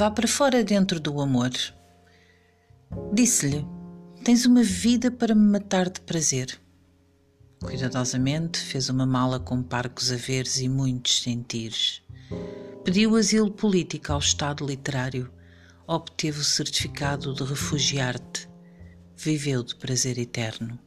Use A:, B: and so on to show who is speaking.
A: Vá para fora dentro do amor. Disse-lhe: Tens uma vida para me matar de prazer. Cuidadosamente fez uma mala com parcos haveres e muitos sentires. Pediu asilo político ao Estado literário, obteve o certificado de refugiar-te. viveu de prazer eterno.